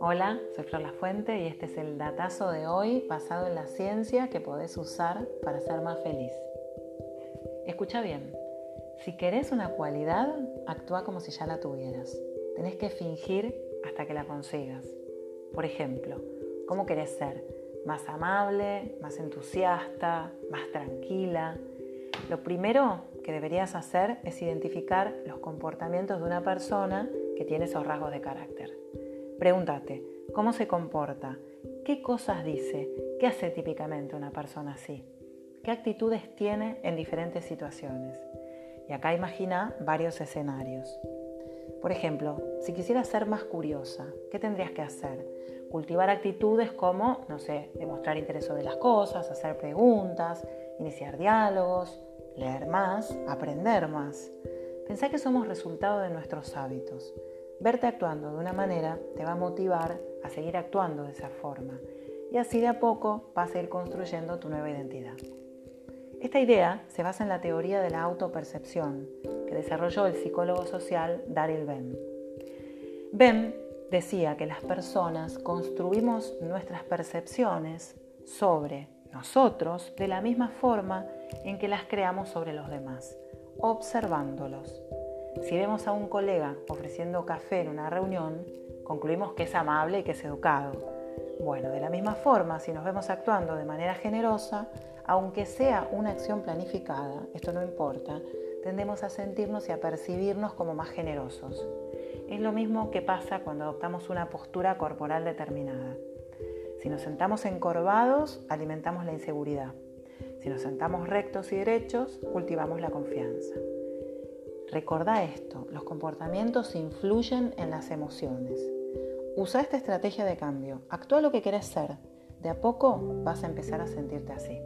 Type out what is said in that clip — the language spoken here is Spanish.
Hola, soy Flor La Fuente y este es el datazo de hoy basado en la ciencia que podés usar para ser más feliz. Escucha bien, si querés una cualidad, actúa como si ya la tuvieras. Tenés que fingir hasta que la consigas. Por ejemplo, ¿cómo querés ser? ¿Más amable? ¿Más entusiasta? ¿Más tranquila? Lo primero que deberías hacer es identificar los comportamientos de una persona que tiene esos rasgos de carácter. Pregúntate, ¿cómo se comporta? ¿Qué cosas dice? ¿Qué hace típicamente una persona así? ¿Qué actitudes tiene en diferentes situaciones? Y acá imagina varios escenarios. Por ejemplo, si quisieras ser más curiosa, ¿qué tendrías que hacer? Cultivar actitudes como, no sé, demostrar interés sobre las cosas, hacer preguntas, iniciar diálogos, leer más, aprender más. Pensá que somos resultado de nuestros hábitos. Verte actuando de una manera te va a motivar a seguir actuando de esa forma y así de a poco vas a ir construyendo tu nueva identidad. Esta idea se basa en la teoría de la autopercepción que desarrolló el psicólogo social Daryl Bem. Bem decía que las personas construimos nuestras percepciones sobre nosotros de la misma forma en que las creamos sobre los demás, observándolos. Si vemos a un colega ofreciendo café en una reunión, concluimos que es amable y que es educado. Bueno, de la misma forma, si nos vemos actuando de manera generosa, aunque sea una acción planificada, esto no importa, tendemos a sentirnos y a percibirnos como más generosos. Es lo mismo que pasa cuando adoptamos una postura corporal determinada. Si nos sentamos encorvados, alimentamos la inseguridad. Si nos sentamos rectos y derechos, cultivamos la confianza. Recordá esto, los comportamientos influyen en las emociones. Usa esta estrategia de cambio, actúa lo que querés ser. De a poco vas a empezar a sentirte así.